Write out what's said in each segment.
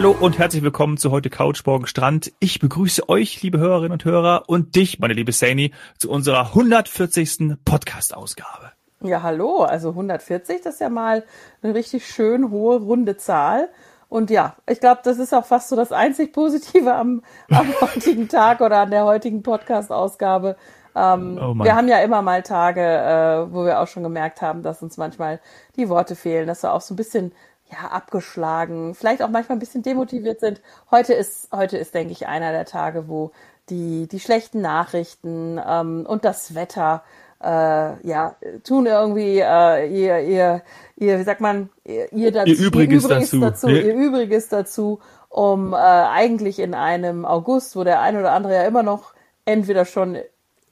Hallo und herzlich willkommen zu heute Couch Morgen Strand. Ich begrüße euch, liebe Hörerinnen und Hörer, und dich, meine liebe Sani, zu unserer 140. Podcast-Ausgabe. Ja, hallo. Also 140, das ist ja mal eine richtig schön hohe, runde Zahl. Und ja, ich glaube, das ist auch fast so das einzig Positive am, am heutigen Tag oder an der heutigen Podcast-Ausgabe. Ähm, oh wir haben ja immer mal Tage, äh, wo wir auch schon gemerkt haben, dass uns manchmal die Worte fehlen, dass wir auch so ein bisschen ja, abgeschlagen, vielleicht auch manchmal ein bisschen demotiviert sind. Heute ist, heute ist, denke ich, einer der Tage, wo die, die schlechten Nachrichten ähm, und das Wetter äh, ja, tun irgendwie äh, ihr, ihr, ihr, wie sagt man, ihr, ihr, dazu, ihr Übriges, ihr Übriges dazu, dazu ja. ihr Übriges dazu, um äh, eigentlich in einem August, wo der ein oder andere ja immer noch entweder schon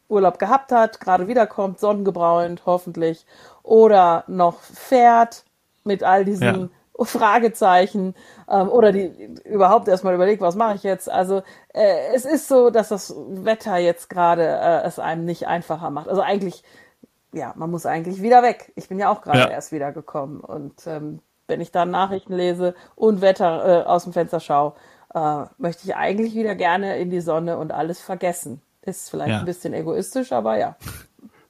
Urlaub gehabt hat, gerade wiederkommt, sonnengebräunt hoffentlich, oder noch fährt mit all diesen. Fragezeichen ähm, oder die überhaupt erstmal überlegt, was mache ich jetzt. Also äh, es ist so, dass das Wetter jetzt gerade äh, es einem nicht einfacher macht. Also eigentlich, ja, man muss eigentlich wieder weg. Ich bin ja auch gerade ja. erst wieder gekommen und ähm, wenn ich dann Nachrichten lese und Wetter äh, aus dem Fenster schaue, äh, möchte ich eigentlich wieder gerne in die Sonne und alles vergessen. Ist vielleicht ja. ein bisschen egoistisch, aber ja.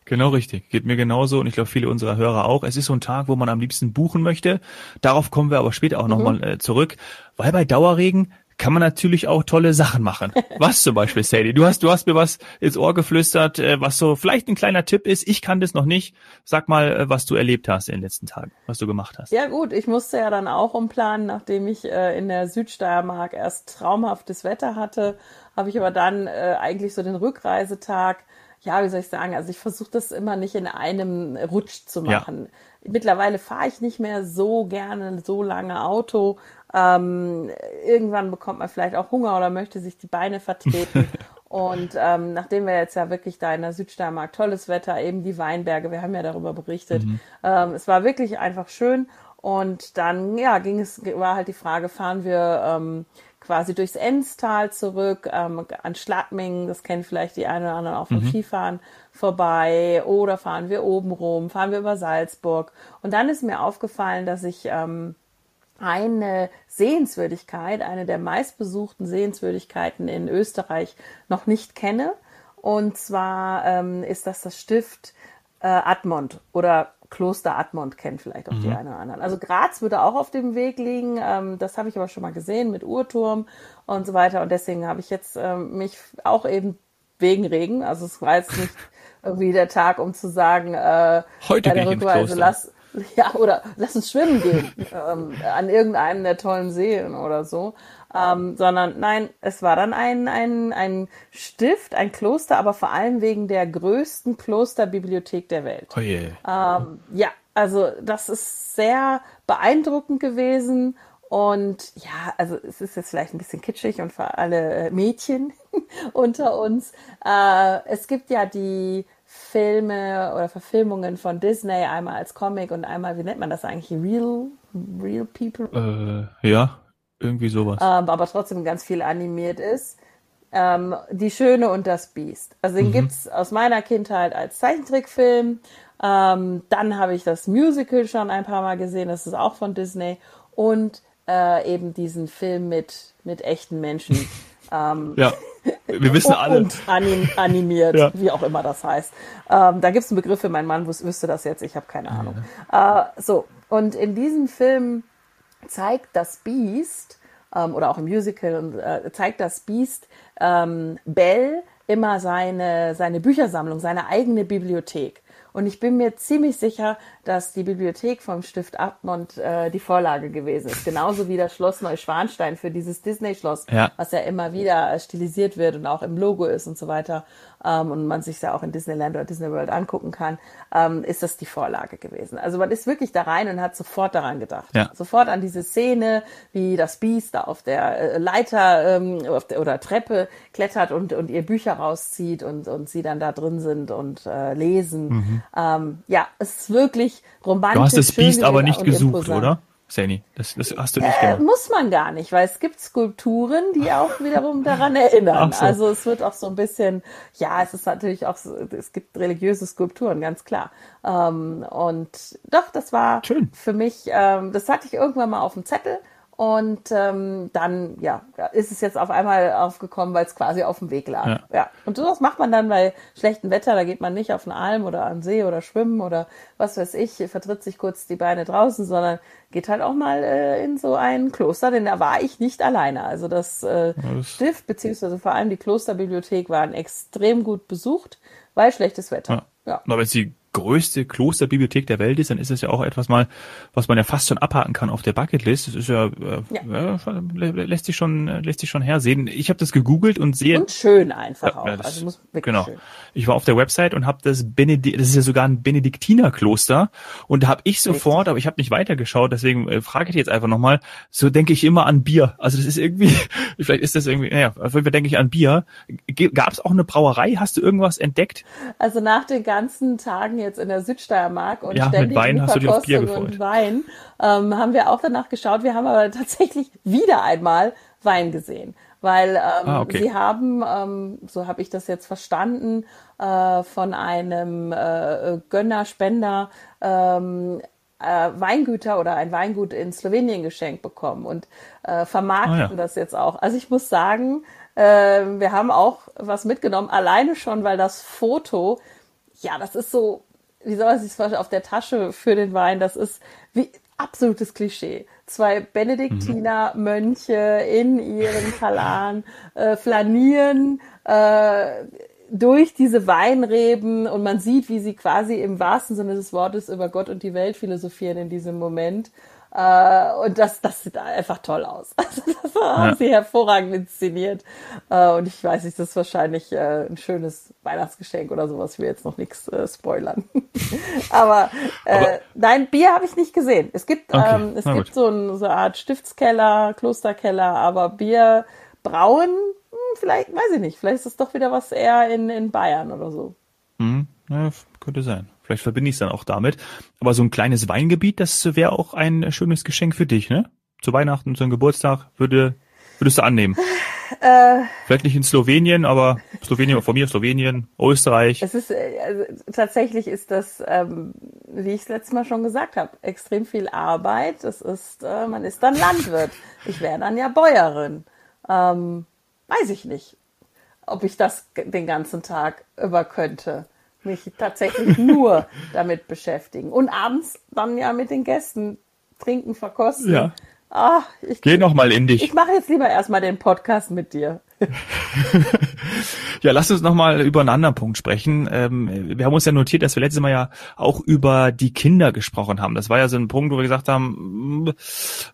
Genau richtig. Geht mir genauso und ich glaube viele unserer Hörer auch. Es ist so ein Tag, wo man am liebsten buchen möchte. Darauf kommen wir aber später auch mhm. nochmal äh, zurück, weil bei Dauerregen kann man natürlich auch tolle Sachen machen. Was zum Beispiel, Sadie? Du hast, du hast mir was ins Ohr geflüstert, äh, was so vielleicht ein kleiner Tipp ist. Ich kann das noch nicht. Sag mal, äh, was du erlebt hast in den letzten Tagen, was du gemacht hast. Ja gut, ich musste ja dann auch umplanen, nachdem ich äh, in der Südsteiermark erst traumhaftes Wetter hatte, habe ich aber dann äh, eigentlich so den Rückreisetag ja, wie soll ich sagen, also ich versuche das immer nicht in einem Rutsch zu machen. Ja. Mittlerweile fahre ich nicht mehr so gerne so lange Auto. Ähm, irgendwann bekommt man vielleicht auch Hunger oder möchte sich die Beine vertreten. Und ähm, nachdem wir jetzt ja wirklich da in der Südsteiermark tolles Wetter, eben die Weinberge, wir haben ja darüber berichtet, mhm. ähm, es war wirklich einfach schön. Und dann, ja, ging es, war halt die Frage, fahren wir ähm, quasi durchs Enstal zurück, ähm, an Schladming, das kennen vielleicht die einen oder anderen auch vom mhm. Skifahren vorbei, oder fahren wir oben rum, fahren wir über Salzburg. Und dann ist mir aufgefallen, dass ich ähm, eine Sehenswürdigkeit, eine der meistbesuchten Sehenswürdigkeiten in Österreich noch nicht kenne. Und zwar ähm, ist das das Stift äh, Admont oder Kloster Admont kennen vielleicht auch mhm. die einen oder anderen. Also Graz würde auch auf dem Weg liegen. Ähm, das habe ich aber schon mal gesehen mit Uhrturm und so weiter. Und deswegen habe ich jetzt ähm, mich auch eben wegen Regen, also es war jetzt nicht irgendwie der Tag, um zu sagen, äh, heute bei der Rückreise lass, ja, oder lass uns schwimmen gehen ähm, an irgendeinem der tollen Seen oder so. Ähm, sondern nein, es war dann ein, ein, ein Stift, ein Kloster, aber vor allem wegen der größten Klosterbibliothek der Welt. Oh je. Ähm, ja, also das ist sehr beeindruckend gewesen. Und ja, also es ist jetzt vielleicht ein bisschen kitschig und für alle äh, Mädchen unter uns. Äh, es gibt ja die Filme oder Verfilmungen von Disney, einmal als Comic und einmal, wie nennt man das eigentlich? Real, Real People? Äh, ja, irgendwie sowas. Ähm, aber trotzdem ganz viel animiert ist. Ähm, die Schöne und das Biest. Also den mhm. gibt's aus meiner Kindheit als Zeichentrickfilm. Ähm, dann habe ich das Musical schon ein paar Mal gesehen, das ist auch von Disney. Und äh, eben diesen Film mit, mit echten Menschen. ähm, ja, wir wissen alle. Und anim animiert, ja. wie auch immer das heißt. Ähm, da gibt's einen Begriff für mein Mann wüsste das jetzt, ich habe keine Ahnung. Ja. Äh, so, und in diesem Film zeigt das Beast, ähm, oder auch im Musical, und, äh, zeigt das Beast ähm, Bell immer seine, seine Büchersammlung, seine eigene Bibliothek. Und ich bin mir ziemlich sicher, dass die Bibliothek vom Stift Abmont äh, die Vorlage gewesen ist. Genauso wie das Schloss Neuschwanstein für dieses Disney-Schloss, ja. was ja immer wieder äh, stilisiert wird und auch im Logo ist und so weiter ähm, und man sich ja auch in Disneyland oder Disney World angucken kann, ähm, ist das die Vorlage gewesen. Also man ist wirklich da rein und hat sofort daran gedacht. Ja. Sofort an diese Szene, wie das Biest da auf der äh, Leiter ähm, der, oder Treppe klettert und, und ihr Bücher rauszieht und, und sie dann da drin sind und äh, lesen. Mhm. Ähm, ja, es ist wirklich romantisch. Du hast das Biest aber nicht gesucht, imposant. oder? Sani, das, das hast du nicht äh, gemacht. Muss man gar nicht, weil es gibt Skulpturen, die auch wiederum daran erinnern. So. Also es wird auch so ein bisschen, ja, es ist natürlich auch, so, es gibt religiöse Skulpturen, ganz klar. Ähm, und doch, das war Schön. für mich, ähm, das hatte ich irgendwann mal auf dem Zettel Und ähm, dann, ja, ist es jetzt auf einmal aufgekommen, weil es quasi auf dem Weg lag. Ja. ja. Und sowas macht man dann bei schlechtem Wetter. Da geht man nicht auf eine Alm oder an See oder schwimmen oder was weiß ich, vertritt sich kurz die Beine draußen, sondern geht halt auch mal äh, in so ein Kloster, denn da war ich nicht alleine. Also das, äh, das Stift beziehungsweise vor allem die Klosterbibliothek waren extrem gut besucht, weil schlechtes Wetter. Ja. Ja. Aber sie größte Klosterbibliothek der Welt ist, dann ist es ja auch etwas mal, was man ja fast schon abhaken kann auf der Bucketlist. Das ist ja, äh, ja. Äh, lässt sich schon lässt sich schon hersehen. Ich habe das gegoogelt und sehe und schön einfach ja, auch. Das, also muss wirklich genau. Schön. Ich war auf der Website und habe das Benedikt, das ist ja sogar ein Benediktinerkloster und da habe ich sofort, Richtig. aber ich habe nicht weitergeschaut, deswegen äh, frage ich jetzt einfach nochmal. So denke ich immer an Bier. Also das ist irgendwie, vielleicht ist das irgendwie, naja, auf jeden Fall denke ich an Bier. Gab es auch eine Brauerei? Hast du irgendwas entdeckt? Also nach den ganzen Tagen jetzt in der Südsteiermark und ja, ständig mit Wein hast du dir auf Bier und Wein, ähm, haben wir auch danach geschaut. Wir haben aber tatsächlich wieder einmal Wein gesehen. Weil ähm, ah, okay. sie haben, ähm, so habe ich das jetzt verstanden, äh, von einem äh, Gönnerspender ähm, äh, Weingüter oder ein Weingut in Slowenien geschenkt bekommen und äh, vermarkten ah, ja. das jetzt auch. Also ich muss sagen, äh, wir haben auch was mitgenommen, alleine schon, weil das Foto ja, das ist so, wie soll man sich das vorstellen, auf der Tasche für den Wein, das ist wie absolutes Klischee. Zwei Benediktiner-Mönche in ihren Kalan äh, flanieren äh, durch diese Weinreben und man sieht, wie sie quasi im wahrsten Sinne des Wortes über Gott und die Welt philosophieren in diesem Moment. Äh, und das, das sieht einfach toll aus. Also das haben ja. sie hervorragend inszeniert. Äh, und ich weiß nicht, das ist wahrscheinlich äh, ein schönes Weihnachtsgeschenk oder sowas. Ich will jetzt noch nichts äh, spoilern. Aber, äh, Aber, nein, Bier habe ich nicht gesehen. Es gibt, okay. ähm, es gibt so, ein, so eine Art Stiftskeller, Klosterkeller, aber Bier brauen, hm, vielleicht, weiß ich nicht, vielleicht ist es doch wieder was eher in, in Bayern oder so. Mhm. Ja, könnte sein. Vielleicht verbinde ich es dann auch damit. Aber so ein kleines Weingebiet, das wäre auch ein schönes Geschenk für dich, ne? Zu Weihnachten, zu einem Geburtstag, würde, würdest du annehmen. Äh, Vielleicht nicht in Slowenien, aber Slowenien von mir, Slowenien, Österreich. Es ist äh, also, tatsächlich ist das, ähm, wie ich es letztes Mal schon gesagt habe, extrem viel Arbeit. Es ist, äh, man ist dann Landwirt. Ich wäre dann ja Bäuerin. Ähm, weiß ich nicht, ob ich das den ganzen Tag über könnte mich tatsächlich nur damit beschäftigen. Und abends dann ja mit den Gästen trinken, verkosten. Ja. Ah, ich, Geh noch mal in dich. Ich mache jetzt lieber erstmal den Podcast mit dir. ja, lass uns nochmal über einen anderen Punkt sprechen. Ähm, wir haben uns ja notiert, dass wir letztes Mal ja auch über die Kinder gesprochen haben. Das war ja so ein Punkt, wo wir gesagt haben,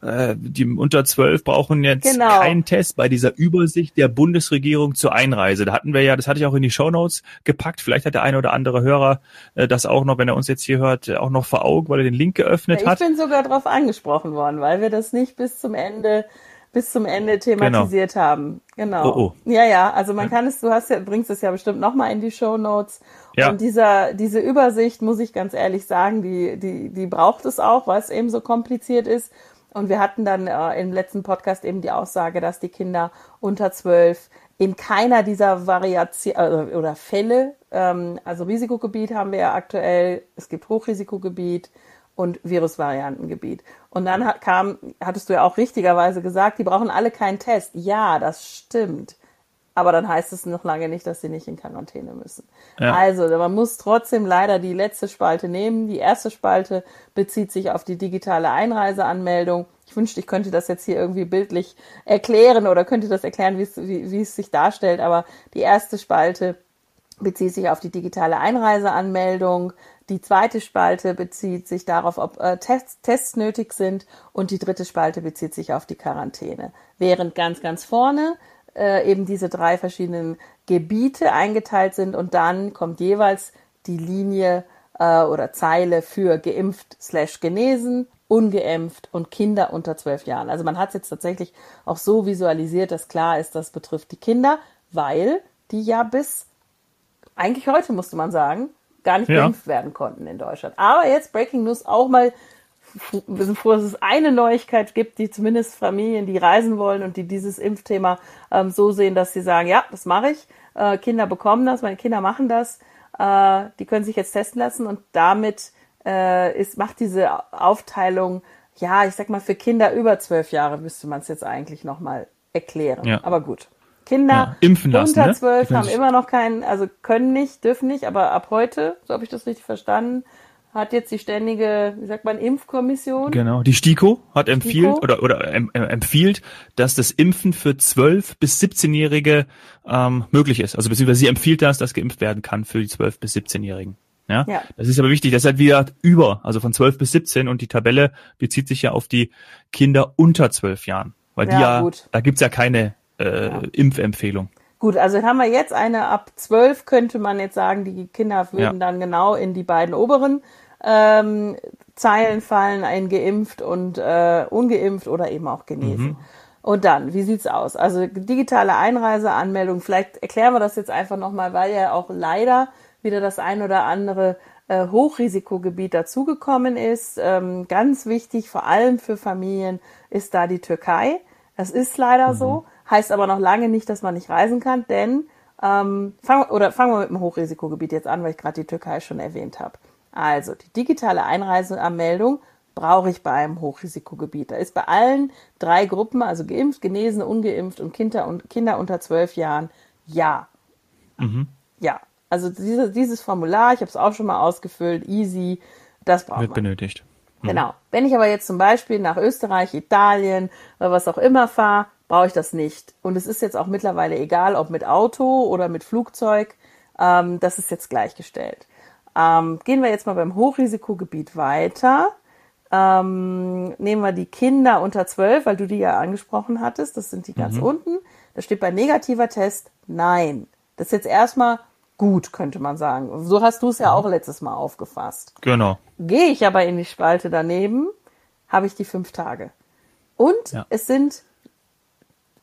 äh, die unter zwölf brauchen jetzt genau. keinen Test bei dieser Übersicht der Bundesregierung zur Einreise. Da hatten wir ja, das hatte ich auch in die Shownotes gepackt. Vielleicht hat der eine oder andere Hörer äh, das auch noch, wenn er uns jetzt hier hört, auch noch vor Augen, weil er den Link geöffnet ja, hat. Ich bin sogar darauf angesprochen worden, weil wir das nicht bis zum Ende bis zum Ende thematisiert genau. haben. Genau. Oh, oh. Ja, ja, also man kann es, du hast ja, bringst es ja bestimmt nochmal in die Show Notes. Ja. Und dieser, diese Übersicht, muss ich ganz ehrlich sagen, die, die, die braucht es auch, weil es eben so kompliziert ist. Und wir hatten dann äh, im letzten Podcast eben die Aussage, dass die Kinder unter zwölf in keiner dieser Variation äh, oder Fälle, ähm, also Risikogebiet haben wir ja aktuell, es gibt Hochrisikogebiet, und Virusvariantengebiet. Und dann hat, kam, hattest du ja auch richtigerweise gesagt, die brauchen alle keinen Test. Ja, das stimmt. Aber dann heißt es noch lange nicht, dass sie nicht in Quarantäne müssen. Ja. Also, man muss trotzdem leider die letzte Spalte nehmen. Die erste Spalte bezieht sich auf die digitale Einreiseanmeldung. Ich wünschte, ich könnte das jetzt hier irgendwie bildlich erklären oder könnte das erklären, wie wie es sich darstellt. Aber die erste Spalte bezieht sich auf die digitale Einreiseanmeldung. Die zweite Spalte bezieht sich darauf, ob äh, Tests, Tests nötig sind und die dritte Spalte bezieht sich auf die Quarantäne. Während ganz, ganz vorne äh, eben diese drei verschiedenen Gebiete eingeteilt sind und dann kommt jeweils die Linie äh, oder Zeile für geimpft slash genesen, ungeimpft und Kinder unter zwölf Jahren. Also man hat es jetzt tatsächlich auch so visualisiert, dass klar ist, das betrifft die Kinder, weil die ja bis eigentlich heute, musste man sagen, gar nicht ja. geimpft werden konnten in Deutschland. Aber jetzt Breaking News auch mal wir sind froh, dass es eine Neuigkeit gibt, die zumindest Familien, die reisen wollen und die dieses Impfthema ähm, so sehen, dass sie sagen, ja, das mache ich. Äh, Kinder bekommen das, meine Kinder machen das. Äh, die können sich jetzt testen lassen und damit äh, ist, macht diese Aufteilung ja, ich sag mal, für Kinder über zwölf Jahre müsste man es jetzt eigentlich nochmal erklären. Ja. Aber gut. Kinder ja, impfen lassen, unter ne? zwölf ne? haben immer noch keinen, also können nicht, dürfen nicht, aber ab heute, so habe ich das richtig verstanden, hat jetzt die ständige, wie sagt man, Impfkommission. Genau, die STIKO hat empfiehlt oder, oder empfiehlt, dass das Impfen für 12 bis 17-Jährige ähm, möglich ist. Also beziehungsweise sie empfiehlt das, dass geimpft werden kann für die 12 bis 17-Jährigen. Ja? ja, das ist aber wichtig. Das ist halt wieder über, also von 12 bis 17 und die Tabelle bezieht sich ja auf die Kinder unter 12 Jahren, weil ja, die ja, gut. da gibt's ja keine äh, ja. Impfempfehlung. Gut, also haben wir jetzt eine ab 12, könnte man jetzt sagen, die Kinder würden dann genau in die beiden oberen ähm, Zeilen fallen, ein geimpft und äh, ungeimpft oder eben auch genesen. Mhm. Und dann, wie sieht's aus? Also digitale Einreiseanmeldung, vielleicht erklären wir das jetzt einfach nochmal, weil ja auch leider wieder das ein oder andere äh, Hochrisikogebiet dazugekommen ist. Ähm, ganz wichtig, vor allem für Familien, ist da die Türkei. Das ist leider mhm. so, heißt aber noch lange nicht, dass man nicht reisen kann, denn ähm, fang, oder fangen wir mit dem Hochrisikogebiet jetzt an, weil ich gerade die Türkei schon erwähnt habe. Also die digitale Einreiseanmeldung brauche ich bei einem Hochrisikogebiet. Da ist bei allen drei Gruppen, also geimpft, genesen, ungeimpft und Kinder, und Kinder unter zwölf Jahren, ja. Mhm. Ja, also diese, dieses Formular, ich habe es auch schon mal ausgefüllt, easy, das braucht Wird man. benötigt. Mhm. Genau. Wenn ich aber jetzt zum Beispiel nach Österreich, Italien oder was auch immer fahre, brauche ich das nicht. Und es ist jetzt auch mittlerweile egal, ob mit Auto oder mit Flugzeug. Ähm, das ist jetzt gleichgestellt. Ähm, gehen wir jetzt mal beim Hochrisikogebiet weiter. Ähm, nehmen wir die Kinder unter 12, weil du die ja angesprochen hattest. Das sind die ganz mhm. unten. Da steht bei negativer Test nein. Das ist jetzt erstmal gut, könnte man sagen. So hast du es ja mhm. auch letztes Mal aufgefasst. Genau. Gehe ich aber in die Spalte daneben, habe ich die fünf Tage. Und ja. es sind,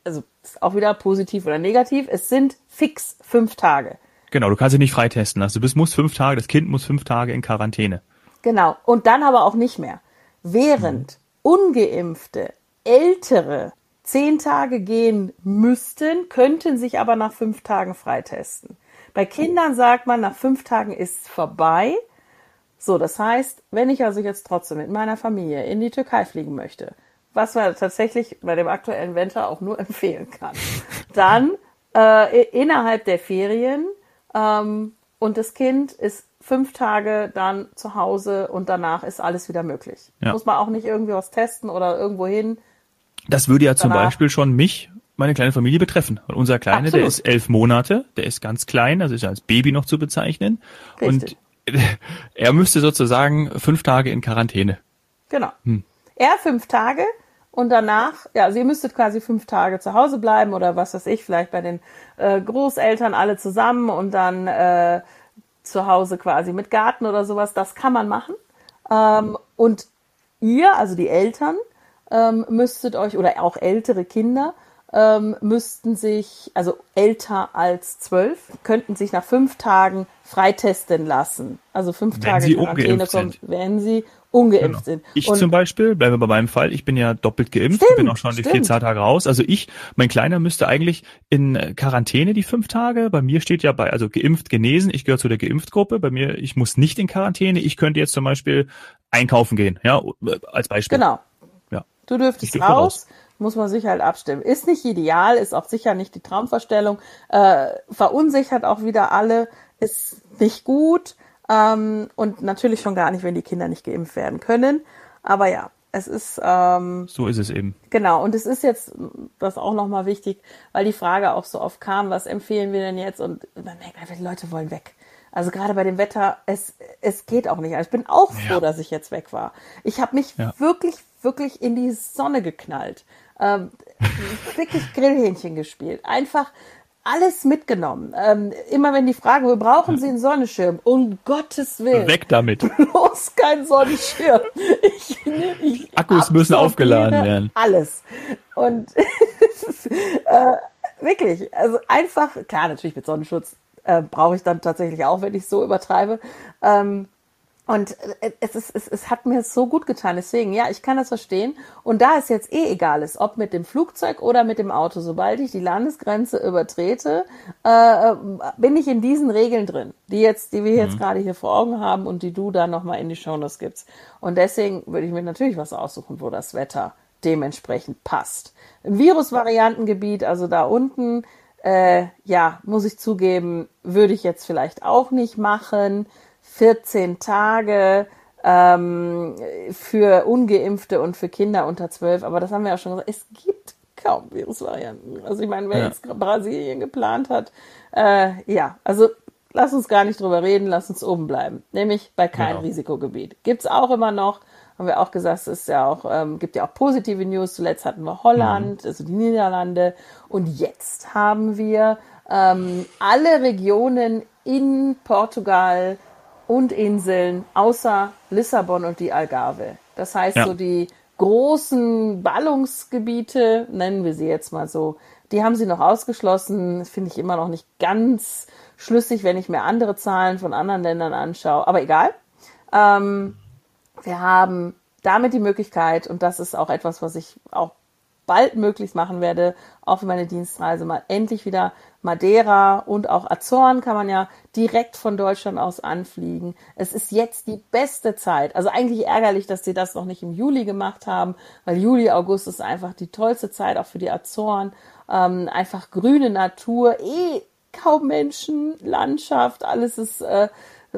also auch wieder positiv oder negativ, es sind fix fünf Tage. Genau, du kannst dich nicht freitesten lassen. Du bist, musst fünf Tage, das Kind muss fünf Tage in Quarantäne. Genau. Und dann aber auch nicht mehr. Während mhm. ungeimpfte, ältere zehn Tage gehen müssten, könnten sich aber nach fünf Tagen freitesten. Bei Kindern sagt man, nach fünf Tagen ist es vorbei. So, das heißt, wenn ich also jetzt trotzdem mit meiner Familie in die Türkei fliegen möchte, was man tatsächlich bei dem aktuellen Winter auch nur empfehlen kann, dann äh, innerhalb der Ferien ähm, und das Kind ist fünf Tage dann zu Hause und danach ist alles wieder möglich. Ja. Muss man auch nicht irgendwie was testen oder irgendwo hin. Das würde ja danach. zum Beispiel schon mich, meine kleine Familie betreffen. Und unser Kleine, Absolut. der ist elf Monate, der ist ganz klein, also ist ja als Baby noch zu bezeichnen. Richtig. Und er müsste sozusagen fünf Tage in Quarantäne. Genau. Hm. Er fünf Tage und danach, ja, also ihr müsstet quasi fünf Tage zu Hause bleiben oder was weiß ich, vielleicht bei den äh, Großeltern alle zusammen und dann äh, zu Hause quasi mit Garten oder sowas. Das kann man machen. Ähm, und ihr, also die Eltern, ähm, müsstet euch, oder auch ältere Kinder, ähm, müssten sich, also älter als zwölf, könnten sich nach fünf Tagen freitesten lassen. Also fünf wenn Tage Quarantäne kommt, wenn sie ungeimpft genau. sind. Ich und zum Beispiel, bleiben wir bei meinem Fall, ich bin ja doppelt geimpft, stimmt, bin auch schon die vier Tage raus. Also ich, mein Kleiner müsste eigentlich in Quarantäne die fünf Tage. Bei mir steht ja bei, also geimpft, genesen, ich gehöre zu der Geimpft-Gruppe. Bei mir, ich muss nicht in Quarantäne. Ich könnte jetzt zum Beispiel einkaufen gehen, ja, als Beispiel. Genau. Ja. Du dürftest raus. raus muss man sich halt abstimmen. Ist nicht ideal, ist auch sicher nicht die Traumvorstellung, äh, verunsichert auch wieder alle, ist nicht gut. Ähm, und natürlich schon gar nicht, wenn die Kinder nicht geimpft werden können. Aber ja, es ist ähm, so ist es eben. Genau. Und es ist jetzt das auch nochmal wichtig, weil die Frage auch so oft kam, was empfehlen wir denn jetzt? Und man merkt einfach, die Leute wollen weg. Also gerade bei dem Wetter, es, es geht auch nicht. Also ich bin auch froh, ja. dass ich jetzt weg war. Ich habe mich ja. wirklich, wirklich in die Sonne geknallt. Ähm, wirklich Grillhähnchen gespielt. Einfach alles mitgenommen. Ähm, immer wenn die fragen, wo brauchen Sie einen Sonnenschirm? Um Gottes Willen. Weg damit. Bloß kein Sonnenschirm. Ich, ich Akkus müssen aufgeladen werden. Alles. Und äh, wirklich, also einfach, klar, natürlich mit Sonnenschutz äh, brauche ich dann tatsächlich auch, wenn ich so übertreibe. Ähm, Und äh, es, ist, es, es hat mir so gut getan. Deswegen, ja, ich kann das verstehen. Und da es jetzt eh egal ist, ob mit dem Flugzeug oder mit dem Auto, sobald ich die Landesgrenze übertrete, äh, bin ich in diesen Regeln drin, die jetzt, die wir jetzt mhm. gerade hier vor Augen haben und die du dann nochmal in die Shownotes gibst. Und deswegen würde ich mir natürlich was aussuchen, wo das Wetter dementsprechend passt. Im Virusvariantengebiet, also da unten, äh, ja, muss ich zugeben, würde ich jetzt vielleicht auch nicht machen. 14 Tage ähm, für Ungeimpfte und für Kinder unter 12. Aber das haben wir ja schon gesagt. Es gibt kaum Virusvarianten. Also ich meine, wer ja. jetzt Brasilien geplant hat, äh, ja, also lass uns gar nicht drüber reden, lass uns oben bleiben. Nämlich bei keinem genau. Risikogebiet. Gibt's auch immer noch, haben wir auch gesagt, es ist ja auch, ähm, gibt ja auch positive News. Zuletzt hatten wir Holland, mhm. also die Niederlande. Und jetzt haben wir ähm, alle Regionen in Portugal und Inseln außer Lissabon und die Algarve. Das heißt, ja. so die großen Ballungsgebiete, nennen wir sie jetzt mal so, die haben sie noch ausgeschlossen. Finde ich immer noch nicht ganz schlüssig, wenn ich mir andere Zahlen von anderen Ländern anschaue. Aber egal. Ähm, wir haben damit die Möglichkeit, und das ist auch etwas, was ich auch bald möglichst machen werde, auch für meine Dienstreise mal endlich wieder Madeira und auch Azoren kann man ja direkt von Deutschland aus anfliegen. Es ist jetzt die beste Zeit. Also eigentlich ärgerlich, dass sie das noch nicht im Juli gemacht haben, weil Juli, August ist einfach die tollste Zeit auch für die Azoren. Ähm, einfach grüne Natur, eh kaum Menschen, Landschaft, alles ist äh,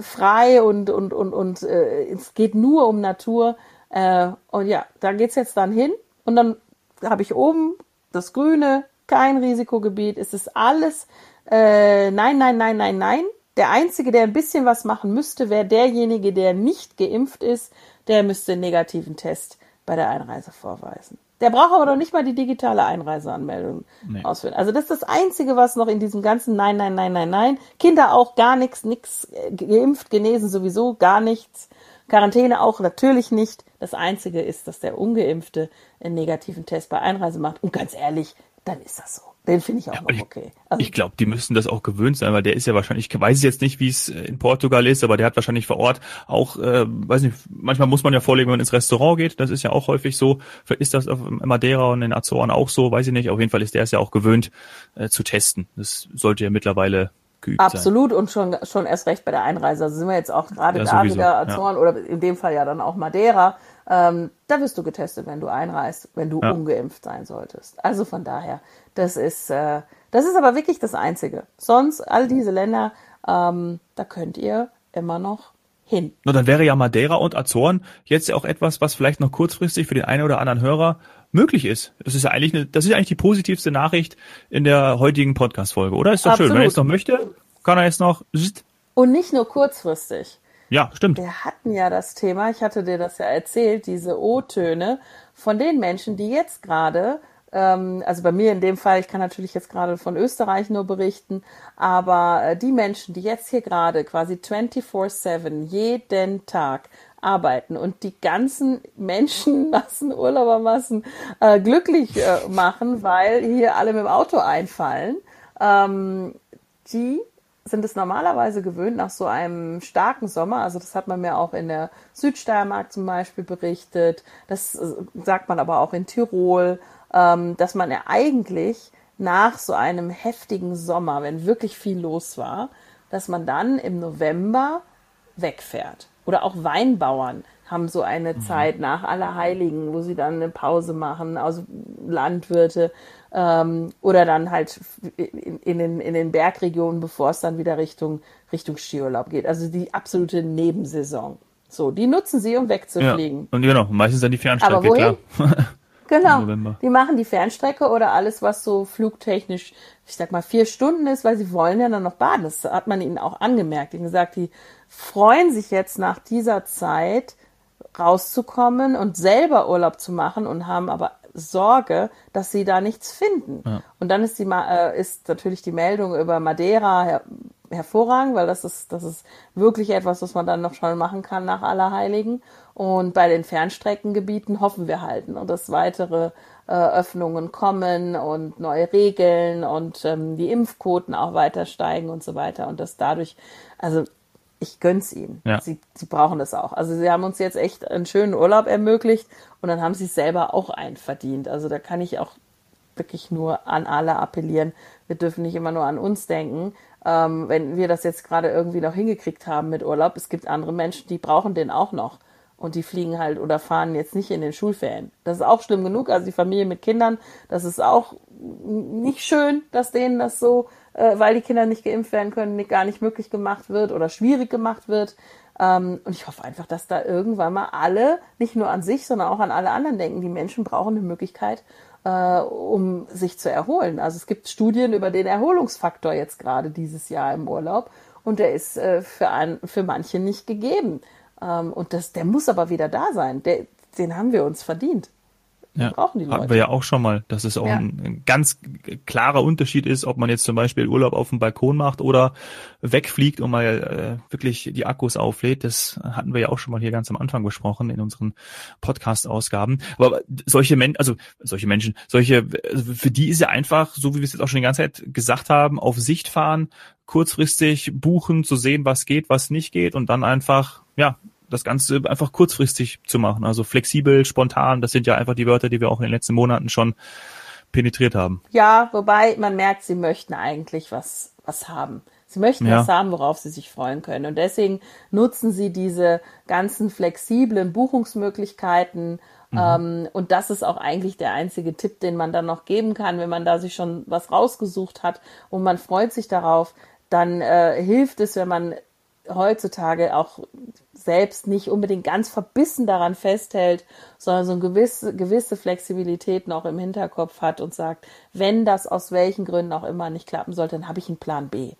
frei und, und, und, und äh, es geht nur um Natur. Äh, und ja, da geht's jetzt dann hin und dann habe ich oben das Grüne, kein Risikogebiet, es ist alles äh, nein, nein, nein, nein, nein. Der Einzige, der ein bisschen was machen müsste, wäre derjenige, der nicht geimpft ist, der müsste einen negativen Test bei der Einreise vorweisen. Der braucht aber noch nicht mal die digitale Einreiseanmeldung nee. ausfüllen. Also das ist das Einzige, was noch in diesem ganzen Nein, Nein, Nein, Nein, Nein. Kinder auch gar nichts, nichts äh, geimpft, genesen sowieso gar nichts. Quarantäne auch natürlich nicht. Das Einzige ist, dass der Ungeimpfte einen negativen Test bei Einreise macht. Und ganz ehrlich, dann ist das so. Den finde ich auch ja, noch okay. Also, ich glaube, die müssen das auch gewöhnt sein, weil der ist ja wahrscheinlich, ich weiß jetzt nicht, wie es äh, in Portugal ist, aber der hat wahrscheinlich vor Ort auch, äh, weiß nicht, manchmal muss man ja vorlegen, wenn man ins Restaurant geht, das ist ja auch häufig so. Ist das auf Madeira und in Azoren auch so, weiß ich nicht. Auf jeden Fall ist der es ja auch gewöhnt äh, zu testen. Das sollte ja mittlerweile geübt Absolut sein. und schon, schon erst recht bei der Einreise. Also sind wir jetzt auch gerade ja, da sowieso, wieder Azoren ja. oder in dem Fall ja dann auch Madeira. Ähm, da wirst du getestet, wenn du einreist, wenn du ja. ungeimpft sein solltest. Also von daher, das ist, äh, das ist aber wirklich das Einzige. Sonst, all diese Länder, ähm, da könnt ihr immer noch hin. Na, dann wäre ja Madeira und Azoren jetzt ja auch etwas, was vielleicht noch kurzfristig für den einen oder anderen Hörer möglich ist. Das ist ja eigentlich eine, das ist eigentlich die positivste Nachricht in der heutigen Podcast-Folge, oder? Ist doch Absolut. schön. Wenn er jetzt noch möchte, kann er jetzt noch. Und nicht nur kurzfristig. Ja, stimmt. Wir hatten ja das Thema, ich hatte dir das ja erzählt, diese O-Töne von den Menschen, die jetzt gerade, ähm, also bei mir in dem Fall, ich kann natürlich jetzt gerade von Österreich nur berichten, aber äh, die Menschen, die jetzt hier gerade quasi 24-7 jeden Tag arbeiten und die ganzen Menschenmassen, Urlaubermassen äh, glücklich äh, machen, weil hier alle mit dem Auto einfallen, ähm, die sind es normalerweise gewöhnt nach so einem starken Sommer. Also das hat man mir auch in der Südsteiermark zum Beispiel berichtet. Das äh, sagt man aber auch in Tirol, ähm, dass man ja eigentlich nach so einem heftigen Sommer, wenn wirklich viel los war, dass man dann im November wegfährt. Oder auch Weinbauern haben so eine mhm. Zeit nach Allerheiligen, wo sie dann eine Pause machen, also Landwirte ähm, oder dann halt in, in, den, in den Bergregionen, bevor es dann wieder Richtung, Richtung Skiurlaub geht. Also die absolute Nebensaison. So, die nutzen sie, um wegzufliegen. Ja, und genau, meistens dann die Fernstrecke, Aber wohin? klar. Genau. Die machen die Fernstrecke oder alles, was so flugtechnisch, ich sag mal, vier Stunden ist, weil sie wollen ja dann noch baden. Das hat man ihnen auch angemerkt. Die haben gesagt, die freuen sich jetzt nach dieser Zeit rauszukommen und selber Urlaub zu machen und haben aber Sorge, dass sie da nichts finden. Ja. Und dann ist, die, äh, ist natürlich die Meldung über Madeira her hervorragend, weil das ist, das ist wirklich etwas, was man dann noch schon machen kann nach Allerheiligen. Und bei den Fernstreckengebieten hoffen wir halt, ne, dass weitere äh, Öffnungen kommen und neue Regeln und ähm, die Impfquoten auch weiter steigen und so weiter. Und dass dadurch, also ich gönn's ihnen. Ja. Sie, sie brauchen das auch. Also sie haben uns jetzt echt einen schönen Urlaub ermöglicht und dann haben sie selber auch einen verdient. Also da kann ich auch wirklich nur an alle appellieren. Wir dürfen nicht immer nur an uns denken. Ähm, wenn wir das jetzt gerade irgendwie noch hingekriegt haben mit Urlaub, es gibt andere Menschen, die brauchen den auch noch. Und die fliegen halt oder fahren jetzt nicht in den Schulferien. Das ist auch schlimm genug. Also die Familie mit Kindern, das ist auch nicht schön, dass denen das so, äh, weil die Kinder nicht geimpft werden können, nicht, gar nicht möglich gemacht wird oder schwierig gemacht wird. Ähm, und ich hoffe einfach, dass da irgendwann mal alle, nicht nur an sich, sondern auch an alle anderen denken. Die Menschen brauchen eine Möglichkeit, äh, um sich zu erholen. Also es gibt Studien über den Erholungsfaktor jetzt gerade dieses Jahr im Urlaub und der ist äh, für, ein, für manche nicht gegeben. Ähm, und das, der muss aber wieder da sein. Der, den haben wir uns verdient. Ja, brauchen die Leute. Hatten wir ja auch schon mal, dass es auch ja. ein, ein, ganz klarer Unterschied ist, ob man jetzt zum Beispiel Urlaub auf dem Balkon macht oder wegfliegt und mal äh, wirklich die Akkus auflädt. Das hatten wir ja auch schon mal hier ganz am Anfang besprochen in unseren Podcast-Ausgaben. Aber solche Menschen, also solche Menschen, solche, also für die ist ja einfach, so wie wir es jetzt auch schon die ganze Zeit gesagt haben, auf Sicht fahren, kurzfristig buchen, zu sehen, was geht, was nicht geht und dann einfach, ja, das Ganze einfach kurzfristig zu machen. Also flexibel, spontan, das sind ja einfach die Wörter, die wir auch in den letzten Monaten schon penetriert haben. Ja, wobei man merkt, sie möchten eigentlich was, was haben. Sie möchten ja. was haben, worauf sie sich freuen können. Und deswegen nutzen sie diese ganzen flexiblen Buchungsmöglichkeiten. Mhm. Ähm, und das ist auch eigentlich der einzige Tipp, den man dann noch geben kann, wenn man da sich schon was rausgesucht hat und man freut sich darauf, dann äh, hilft es, wenn man heutzutage auch selbst nicht unbedingt ganz verbissen daran festhält, sondern so eine gewisse, gewisse Flexibilität noch im Hinterkopf hat und sagt, wenn das aus welchen Gründen auch immer nicht klappen sollte, dann habe ich einen Plan B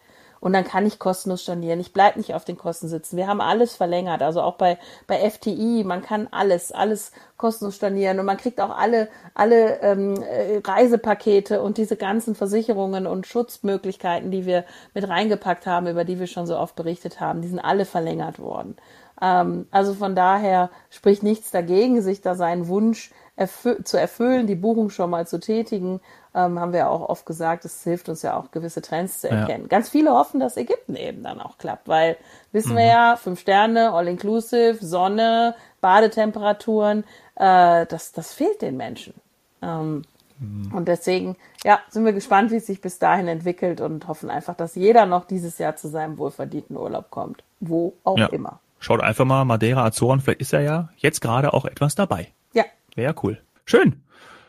und dann kann ich kostenlos stornieren. Ich bleibe nicht auf den Kosten sitzen. Wir haben alles verlängert, also auch bei, bei FTI, man kann alles, alles kostenlos stornieren und man kriegt auch alle, alle ähm, äh, Reisepakete und diese ganzen Versicherungen und Schutzmöglichkeiten, die wir mit reingepackt haben, über die wir schon so oft berichtet haben, die sind alle verlängert worden. Ähm, also von daher spricht nichts dagegen, sich da seinen Wunsch erfü zu erfüllen, die Buchung schon mal zu tätigen, ähm, haben wir auch oft gesagt, es hilft uns ja auch gewisse Trends zu erkennen. Ja. Ganz viele hoffen, dass Ägypten eben dann auch klappt, weil wissen mhm. wir ja, fünf Sterne, all inclusive, Sonne, Badetemperaturen, äh, das, das fehlt den Menschen. Ähm, mhm. Und deswegen, ja, sind wir gespannt, wie es sich bis dahin entwickelt und hoffen einfach, dass jeder noch dieses Jahr zu seinem wohlverdienten Urlaub kommt. Wo auch ja. immer. Schaut einfach mal Madeira Azoren, vielleicht ist er ja jetzt gerade auch etwas dabei. Ja. Wäre cool. Schön.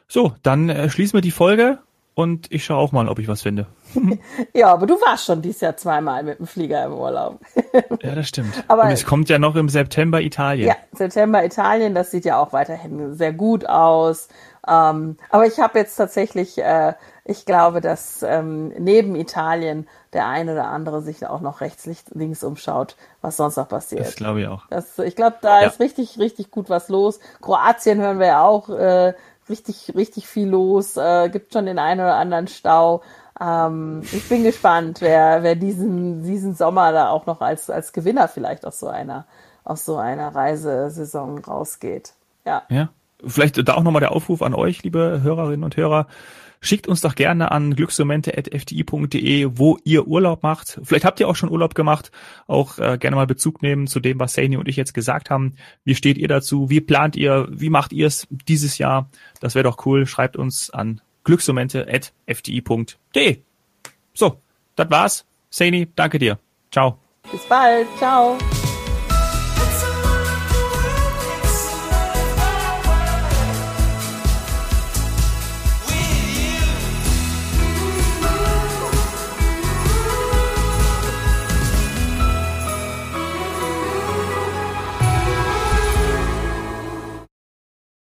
So, dann äh, schließen wir die Folge und ich schaue auch mal, ob ich was finde. ja, aber du warst schon dieses Jahr zweimal mit dem Flieger im Urlaub. ja, das stimmt. Aber und es kommt ja noch im September Italien. Ja, September Italien, das sieht ja auch weiterhin sehr gut aus. Ähm, aber ich habe jetzt tatsächlich, äh, ich glaube, dass ähm, neben Italien der eine oder andere sich auch noch rechts, links umschaut, was sonst noch passiert. Das glaube ich auch. Das, ich glaube, da ja. ist richtig, richtig gut was los. Kroatien hören wir ja auch äh, richtig, richtig viel los. Äh, gibt schon den einen oder anderen Stau. Ähm, ich bin gespannt, wer, wer diesen, diesen Sommer da auch noch als, als Gewinner vielleicht aus so einer, aus so einer Reisesaison rausgeht. Ja. Ja. Vielleicht da auch nochmal der Aufruf an euch, liebe Hörerinnen und Hörer. Schickt uns doch gerne an glücksmomente.fti.de, wo ihr Urlaub macht. Vielleicht habt ihr auch schon Urlaub gemacht. Auch äh, gerne mal Bezug nehmen zu dem, was Saini und ich jetzt gesagt haben. Wie steht ihr dazu? Wie plant ihr? Wie macht ihr es dieses Jahr? Das wäre doch cool. Schreibt uns an glücksmomente.fti.de. So, das war's. Saini, danke dir. Ciao. Bis bald. Ciao.